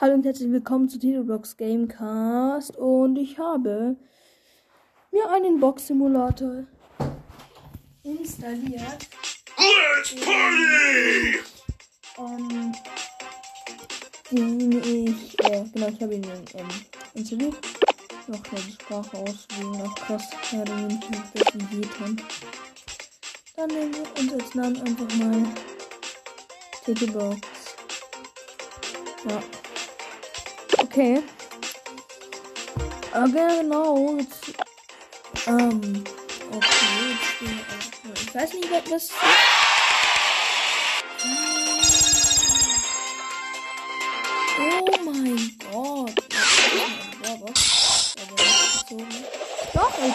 Hallo und herzlich willkommen zu Teleblox Gamecast und ich habe mir einen Box Simulator installiert. Let's party! Ähm, den ich, äh, genau, ich habe ihn ähm, installiert. Noch eine Sprache auswählen, auch krass, ja, dann nehme ich noch das in Beta. Dann nehmen wir uns als Namen einfach mal Titelbox. Ja. Okay. Okay, genau. Jetzt, ähm, okay, jetzt. Ich weiß nicht, was das ist. Doch,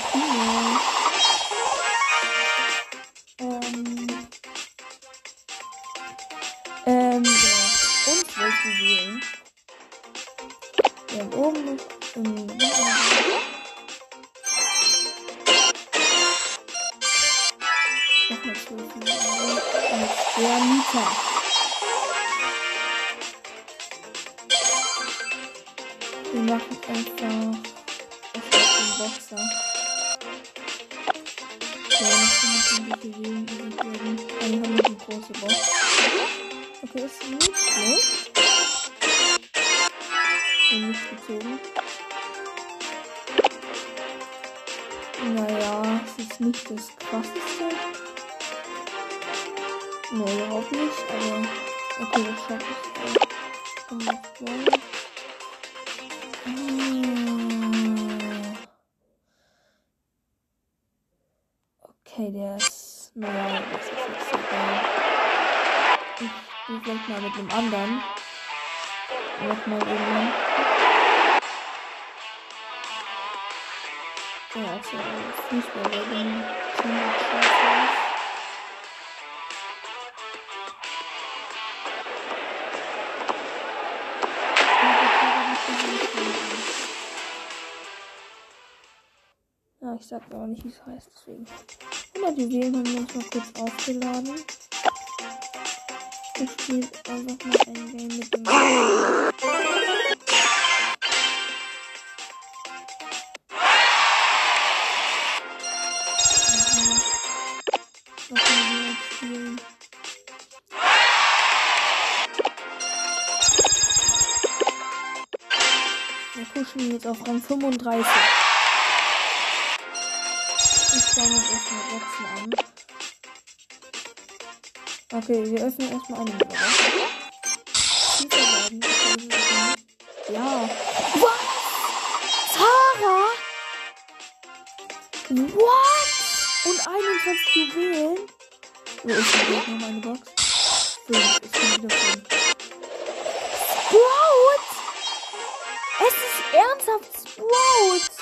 Okay, der ist. Naja, das ist jetzt egal. Ich spiele vielleicht mal mit einem anderen. Nochmal irgendwann. Ja, also Fußball wäre dann ziemlich. Ja, ich sag aber nicht, wie es heißt, deswegen. Immer die Juwelen haben wir uns mal kurz aufgeladen. Ich spiele einfach mal ein Game mit dem. Wir pushen jetzt auf Rang 35. Ich schaue uns erstmal Boxen an. Okay, wir öffnen erstmal eine Box. Ja. Was? Tara? What? Und 21 Juwelen? Wo ist denn jetzt noch eine Box? Fünf. Ich bin wieder fünf. Sprout? Es ist ernsthaft Sprout.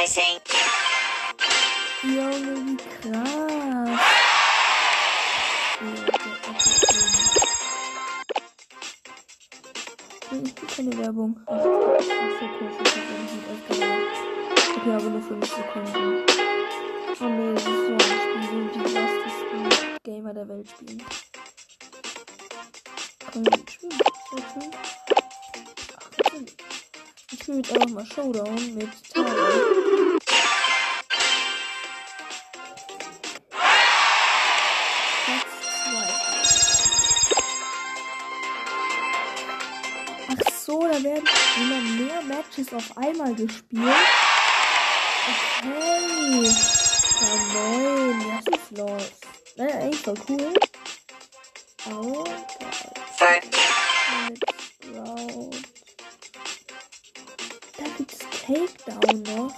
Fertilizing. Junge, wie krass. Okay, okay, okay. Ich will keine Werbung. Ach, so, aufgehört. Okay, aber nur 5 Sekunden. Oh nee, das ist so ein Spiel, wo die krassesten Gamer der Welt spielen. Wir mitspielen? Wechseln? Ach, natürlich. Ich spiele jetzt einfach mal Showdown mit Tara. jetzt auf einmal gespielt. Okay. Ja nein, was ist los? Naja, eigentlich voll cool. Oh, Round. Da gibt es Takedown noch.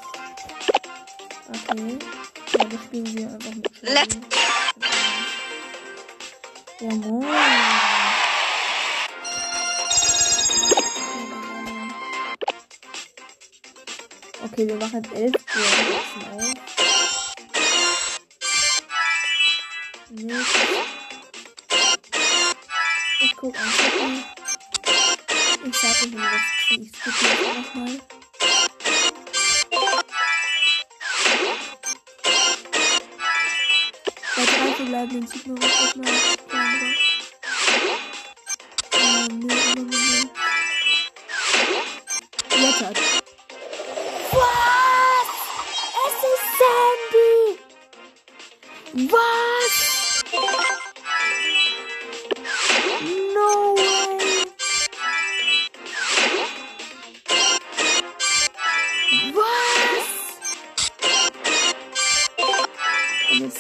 Okay. Ja, das spielen wir einfach mit. Let's go! Ja moin. Okay, wir machen jetzt elf. Wir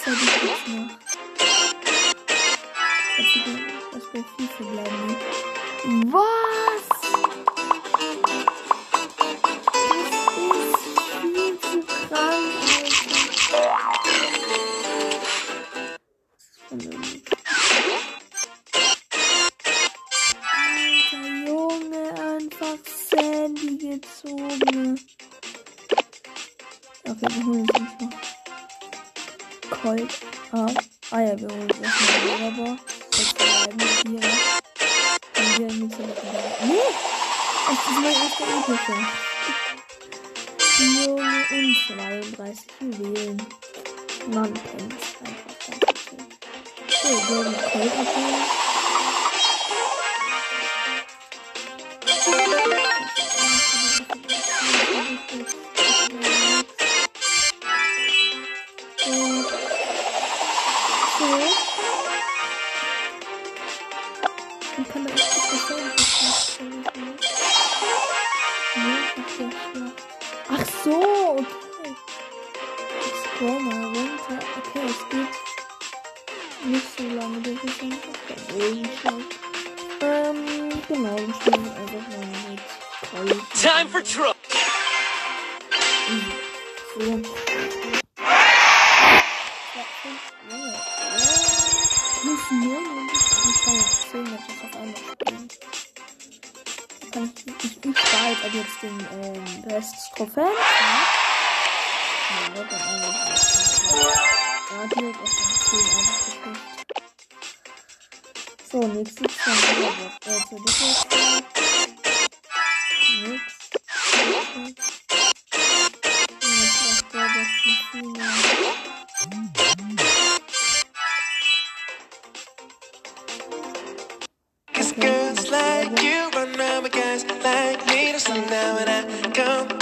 Zeit ist jetzt noch. Das wäre viel zu bleiben. Ne? Was? 行。now when I come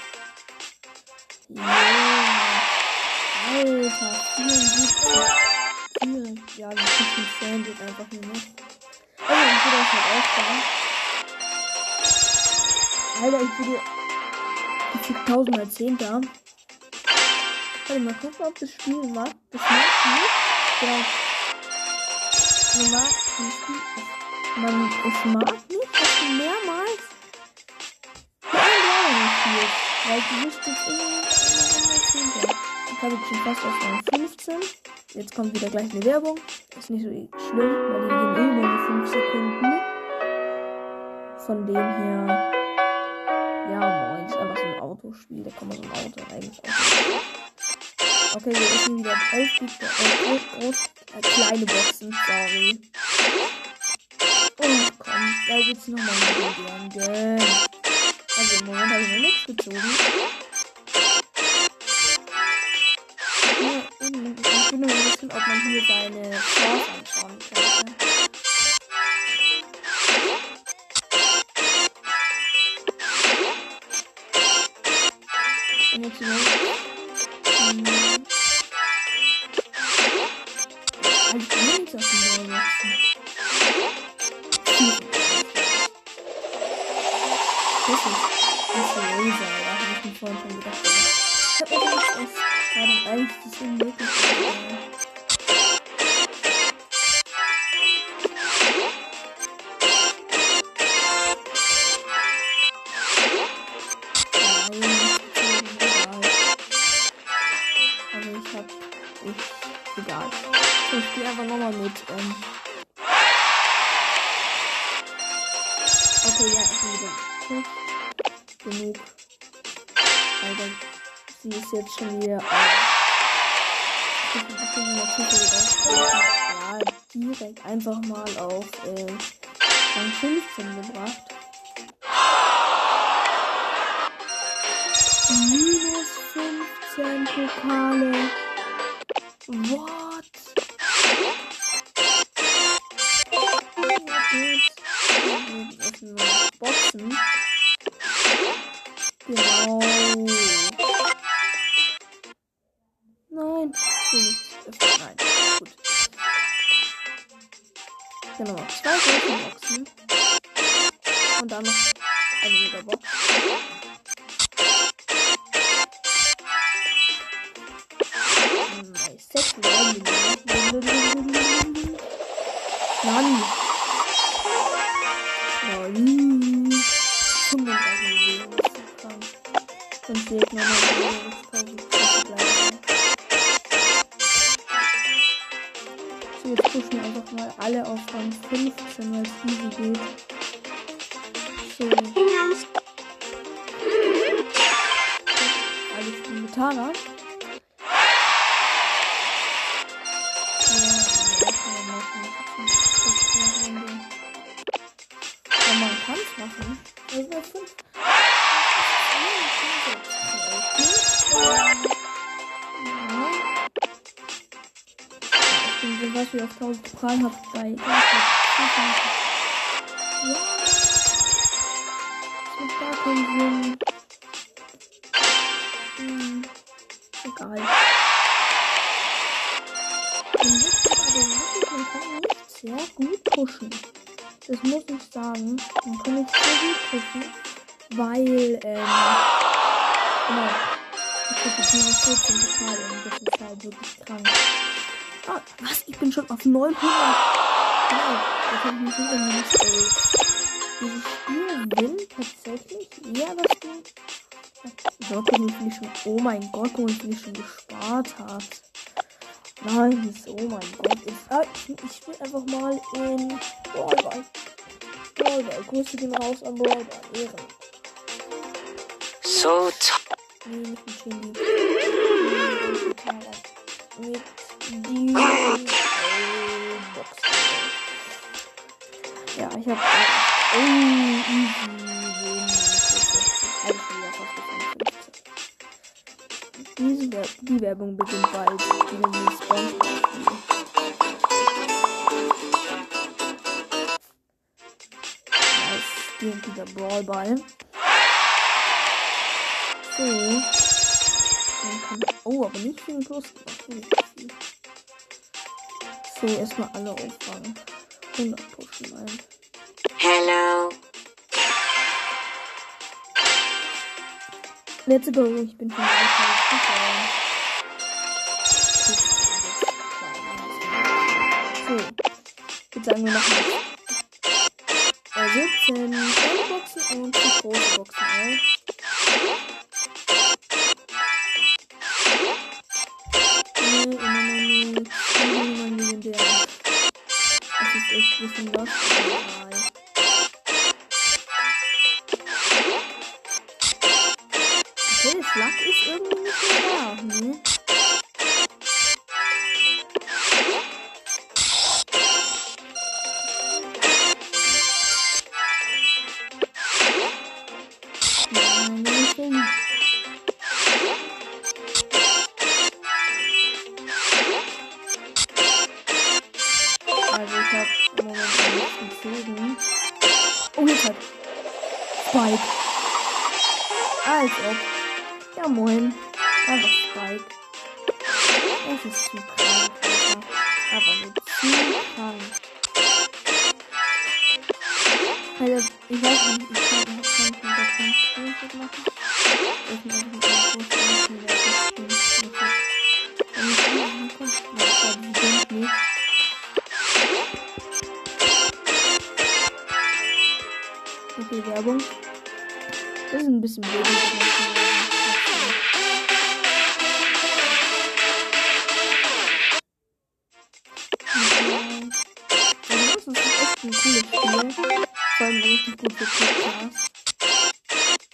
Ja. Alter, 74. Ja, wir kriegen Sandwich einfach nur nicht. Oh, mein Bruder ist halt auch da. Alter, ich würde. Ich bin tausendmal als 10 da. Warte mal gucken, ob das Spiel macht. Das macht nicht. Genau. Man mag, es mag Weil die Liste ist immer, immer, immer 10. Jetzt habe ich schon fast auf Rang 15. Jetzt kommt wieder gleich eine Werbung. Ist nicht so schlimm, weil die gehen eh nur 5 Sekunden. Von dem her. Ja, moin. Ist einfach so ein Autospiel. Da kann man so ein Auto eigentlich auch. Okay, wir öffnen wieder äh, äh, kleine Boxen. Sorry. Und komm, da gibt's nochmal eine Legende. Also im Moment habe ich noch nichts gezogen. Vorhin schon gedacht. Ich habe gerade eigentlich das unmöglich ist. Schon wieder. Auf- ja, direkt einfach mal auf äh, Rang 15 gebracht. Minus 15 Pokale. What? Boxen. Genau. のは近い方法んですね。Ich bin was wie auf 1000 Prahlen habe bei. Ja. Gar keinen Sinn. Hm. Egal. Sehr gut pushen. Das muss ich sagen. Man kann nicht sehr gut pushen, weil, ähm, genau. Ich habe jetzt nur 14 Pokale und das ist halt wirklich krank. Ah, was? Ich bin schon auf 900. Genau, das habe ich mich nicht angestellt. Dieses Spiel will tatsächlich eher das Ding. Wie viel ich schon. Oh mein Gott, viel ich schon gespart habe. Nice, oh mein Gott. Jetzt, ah, ich, ich will einfach mal in Brawlball. Brawlball. Grüße gehen raus an Brawlball. Ehren. So mit Box. Ja, ich hab. Oh, easy. Hab ich wieder fast auf 51. Diese Wer die Werbung beginnt bald. Gegen die Spongebob-Spiele. Nice. Ist dieser Brawlball. So. Kann oh, aber nicht viel Plus. So, erstmal alle auffangen. 100 pushen ein. Hello. Let's go, ich bin schon So, jetzt sagen wir nochmal. Äh, 17 kleine Boxen und die große Boxen auf. Ich weiß nicht, ich kann nicht kann ich mit der Screenshot machen. Ich muss mit dem Post machen, der ist nicht Wenn ich hier hinkomme, na, ich glaube, die denkt nicht. Okay, Werbung. Das ist ein bisschen blöd. Richtig gut für Podcasts.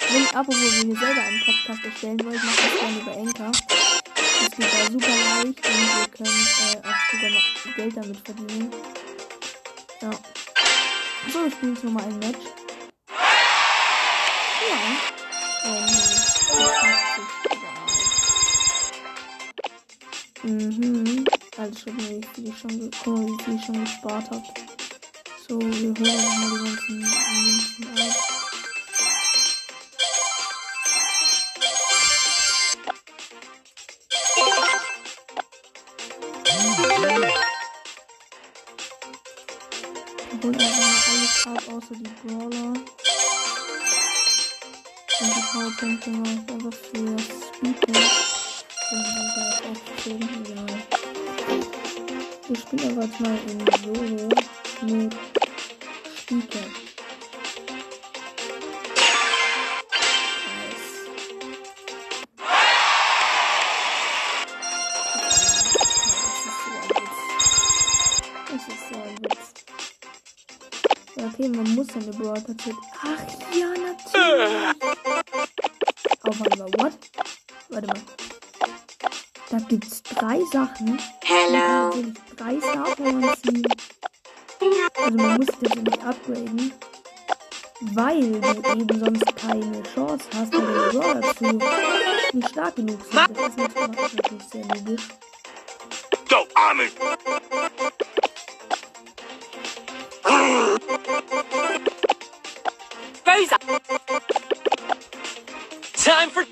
Wenn apropos wenn ihr selber einen Podcast erstellen wollt, macht das gerne über Enker. Das geht da super leicht und ihr könnt äh, auch sogar noch Geld damit verdienen. Ja. So, wir spielen jetzt nochmal ein Match. Ja. Nee. Mhm. Also schon wie ich schon, wie ich schon gespart habe. So, wir holen nochmal die ganzen Powerpunkte mache ich einfach für Speedball. Und dann da aufgezogen, egal. Wir spielen aber jetzt mal in Solo mit. Ja, okay, man muss seine Brawl. Ach ja, natürlich. Sachen. Hello. Man kann drei Star Powers ziehen. Also man muss das nicht upgraden. Weil du eben sonst keine Chance hast, weil deine Brawler zu nicht stark genug sind. Das ist natürlich, natürlich sehr logisch. Go, Armin! Rosa. Time for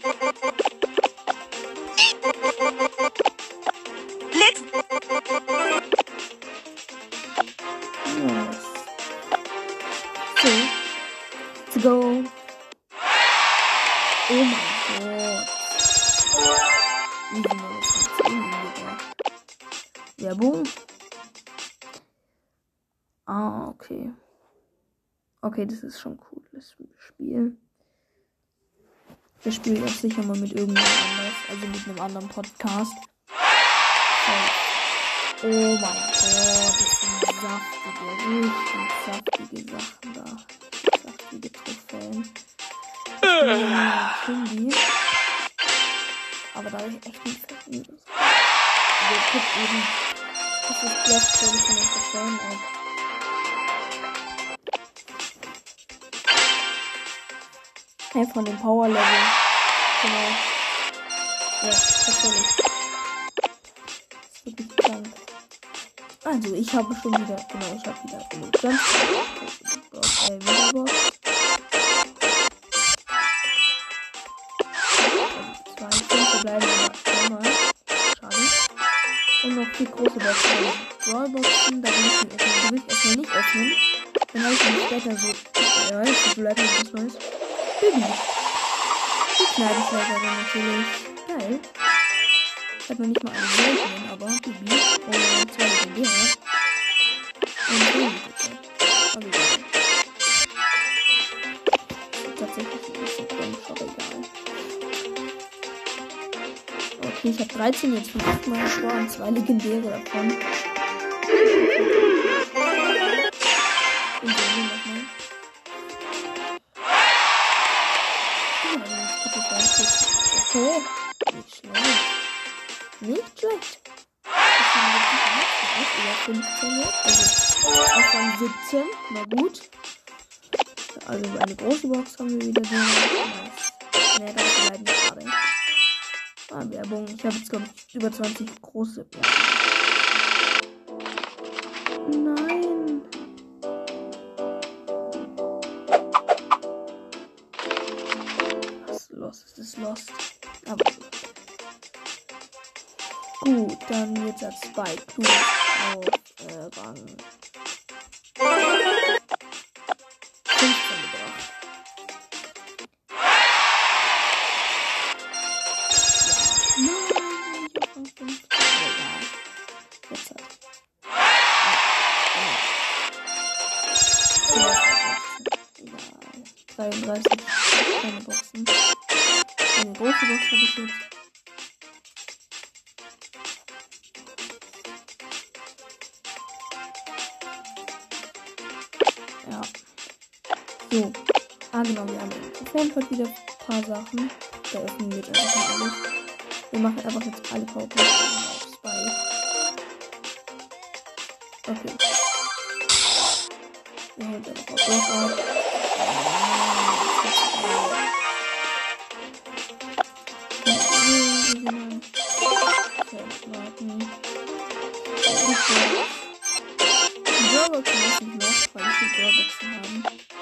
Okay, das ist schon cool, das Spiel. Wir spielen das sicher mal mit irgendjemand anders, also mit einem anderen Podcast. So. Oh mein Gott, das sind saftige, richtig saftige Sachen da. Saftige Trophäen. Ich bin die. Aber da habe ich echt nicht verstanden. Also, guck eben. Das ist Block, glaube ich, von den Trophäen ab. Ja, von dem Power Level. Genau. Ja, tatsächlich. Das ist wirklich krank. Also, ich habe schon wieder, genau, ich habe wieder genug äh, Megabox. Und Kneipenschlägerin natürlich. Geil. Ich habe noch nicht mal eine seltenen, aber Bibi. Und zwei legendäre. Und so Aber egal. Tatsächlich ein bisschen komisch, aber egal. Okay, ich habe 13 jetzt von 8 Mal und zwei legendäre davon. 17. Na gut. Also eine große Box haben wir wieder drin. Nice. Ne, das bleiben gerade. Ah, Werbung. Ich habe jetzt, glaube ich, über 20 große. Ja. Nein. Was ist lost? Es ist lost. Aber gut. dann jetzt als Spike. Du im Fanpod wieder ein paar Sachen. Da öffnen wir jetzt einfach alles. Wir machen einfach jetzt alle Powerpunkte auf Spike. Okay. Wir holen einfach auf Block ab. Die Brawlboxen müssen noch, weil ich die Brawlboxen haben.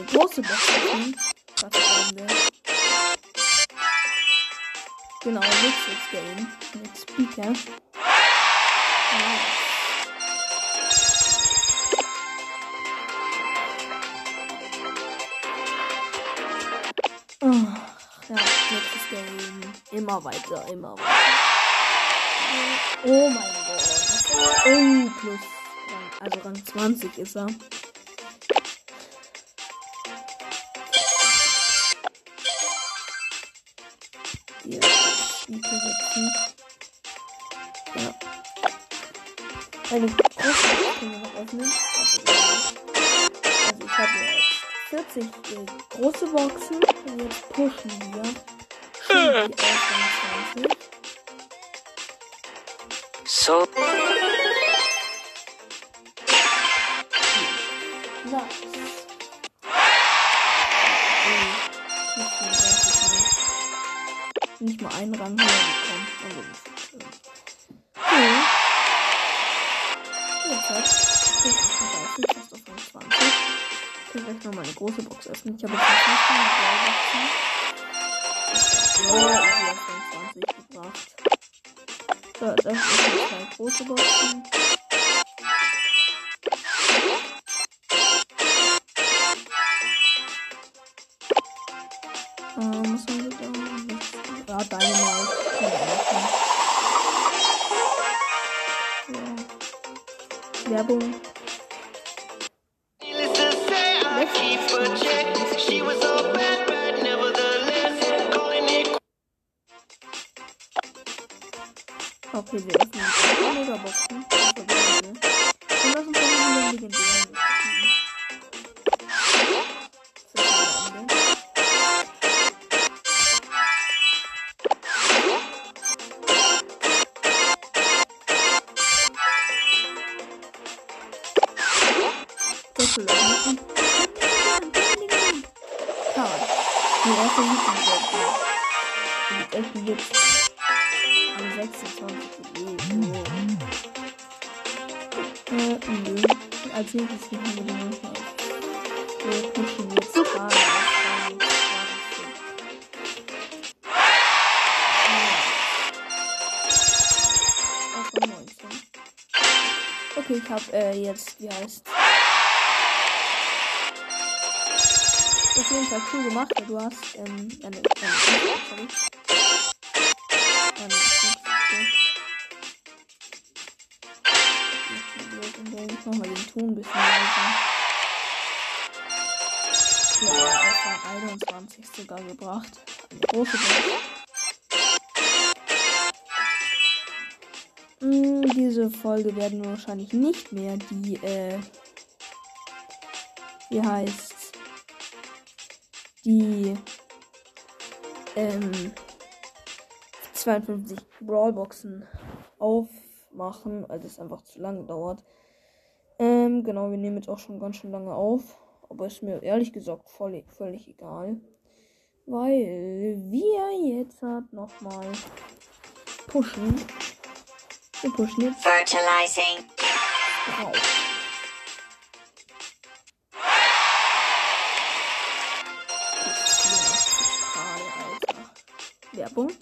Eine große Box öffnen. Was brauchen wir? Genau, Luxus Game mit Speaker. Ja. Nächstes Game. Immer weiter, immer weiter. Oh mein Gott. Oh, plus. Also Rang 20 ist er. 80 Bild. Große Boxen. Und jetzt pushen wir. Schieben die so. So. Nice. Nicht mal einen Rang höher bekommen. Also, das ist schön. Okay. Ich hab 38. Ich kann gleich noch mal eine große Box öffnen. Ich habe jetzt noch nicht mal eine Boxen. Ja, auf Rang 20 gebracht. So, das ist jetzt zwei große Boxen. die erste Lieblingswelt. Und öffne jetzt am 26. Nee, so. Äh, nö. Als nächstes gehen wir dann noch Wir pushen jetzt gerade. Okay, ich hab äh, jetzt, wie heißt Auf jeden Fall cool gemacht. Du hast, ähm, ja, ne, äh, sorry. Ähm, ich mach mal den Ton ein bisschen leiser. Ja, auf Rang 21 sogar gebracht. Eine große Box. Mm, diese Folge werden wir wahrscheinlich nicht mehr die, äh, wie heißt die, ähm, 52 Brawlboxen aufmachen, weil das einfach zu lange dauert. Ähm, genau, wir nehmen jetzt auch schon ganz schön lange auf. Aber ist mir ehrlich gesagt voll, völlig egal. Weil wir jetzt halt nochmal pushen. Wir pushen jetzt Fertilizing. drauf. Werbung.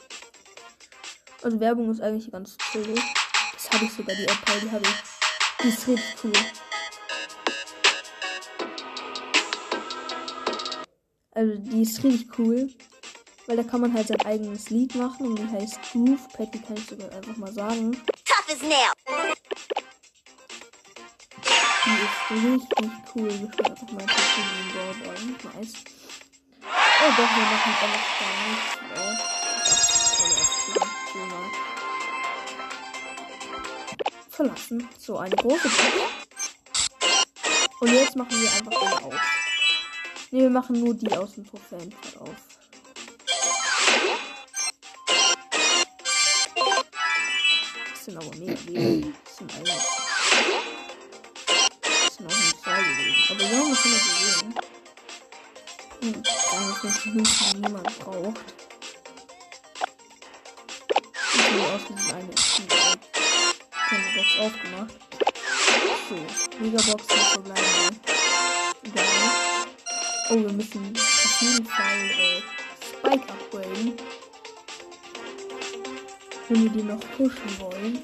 Also Werbung ist eigentlich ganz cool. Das habe ich sogar, die App, die habe ich. Die ist richtig cool. Also die ist richtig cool. Weil da kann man halt sein eigenes Lied machen und die heißt Groove die kann ich sogar einfach mal sagen. Tough as nail. Die ist richtig cool. Ich will einfach mal den Brawlball. Nice. Oh doch, wir machen einfach gar nichts. Cool. Verlassen. So, eine große Box. Und jetzt machen wir einfach alle auf. Ne, wir machen nur die aus dem Trophäenfeld auf. Das sind aber mega wenig. Das sind alle. Das sind auch nicht zwei gewesen. Aber ja, wir können das sehen. Hm, dann ist niemand braucht. Diesem eine Box aufgemacht. So, Megabox verbleiben. Egal. Oh, wir müssen auf jeden Fall äh, Spike upgraden. Wenn wir die noch pushen wollen.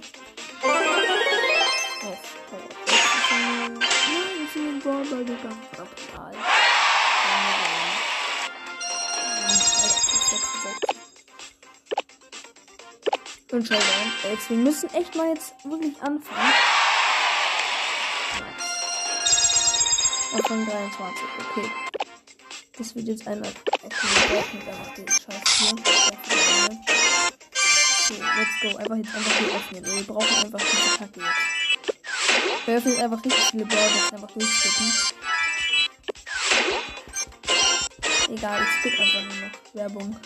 Und schau mal, jetzt, wir müssen echt mal jetzt wirklich anfangen. Auf Rang 23, okay. Das wird jetzt einmal. Okay, wir brauchen einfach den Scheiß hier. So, let's go. Einfach jetzt einfach hier öffnen. Wir brauchen einfach diese Kacke jetzt. Wir öffnen einfach richtig viele Brawlers einfach durchsticken. Egal, ich skippe einfach nur noch Werbung.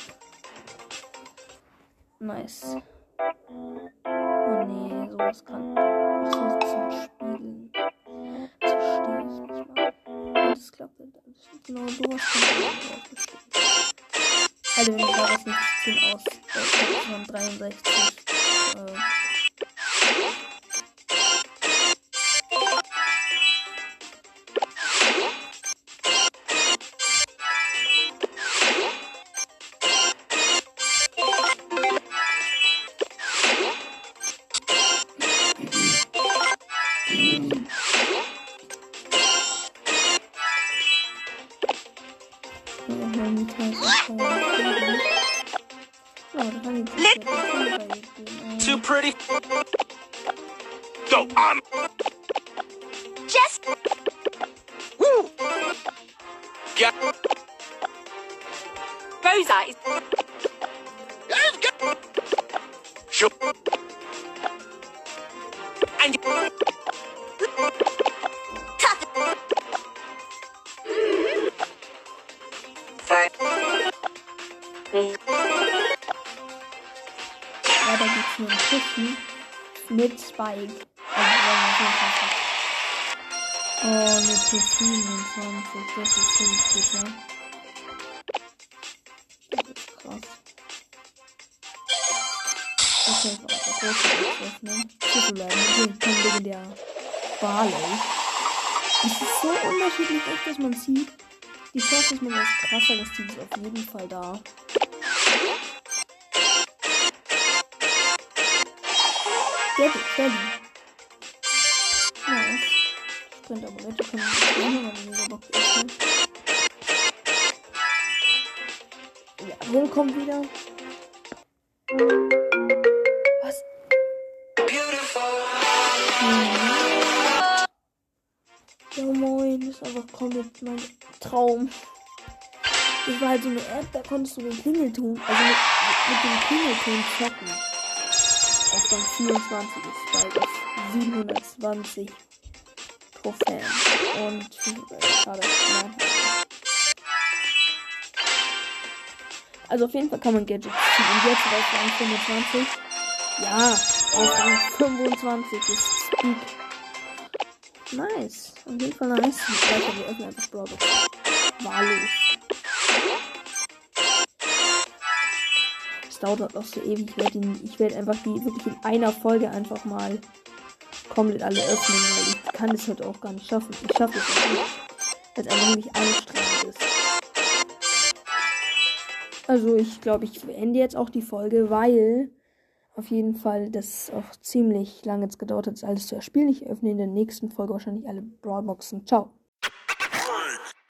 Nice. Oh nee, sowas kann. Ach so, zum Spiegeln. Das verstehe ich nicht mal. Das klappt nicht. Genau sowas kann ich auch aufgestellt. Also wenn wir daraus nicht ziehen aus. Äh, von 63. Äh, Ja, da gibt's nur ein Pushen mit Spike. Also. Oh, mit P27. Das ist ziemlich bitter. Das ist krass. Okay, ich brauche große Box öffnen. Titular, mit dem legendär Barley. Es ist so unterschiedlich, dass man sieht. Die Chance, dass man was krasseres sieht, ist auf jeden Fall da. Sehr gut, sehr gut. Ja, Sprint Amulette können wir nicht machen, weil die Megabox öffnen. Ja, Bull kommt wieder. Was? Ja moin, das ist einfach komplett mein Traum. Das war halt so eine App, da konntest du den Klingelton, also mit, mit dem Klingelton zocken. Auf Rang 24 ist bald auf 720 Trophäen. Und schade, nein. Also auf jeden Fall kann man Gadgets ziehen. Und jetzt auf Rang 25. Ja, auf Rang 25 ist Speak. Nice. Auf jeden Fall nice. Weiter, wir öffnen einfach Brawl Box. Wahllos. Dauert auch so ewig. Ich werde werd einfach die wirklich in einer Folge einfach mal komplett alle öffnen, weil ich kann es halt auch gar nicht schaffen. Ich schaffe es nicht. Weil es einfach nämlich anstrengend ist. Also ich glaube, ich beende jetzt auch die Folge, weil auf jeden Fall das auch ziemlich lange jetzt gedauert hat, alles zu erspielen. Ich öffne in der nächsten Folge wahrscheinlich alle Brawlboxen. Ciao.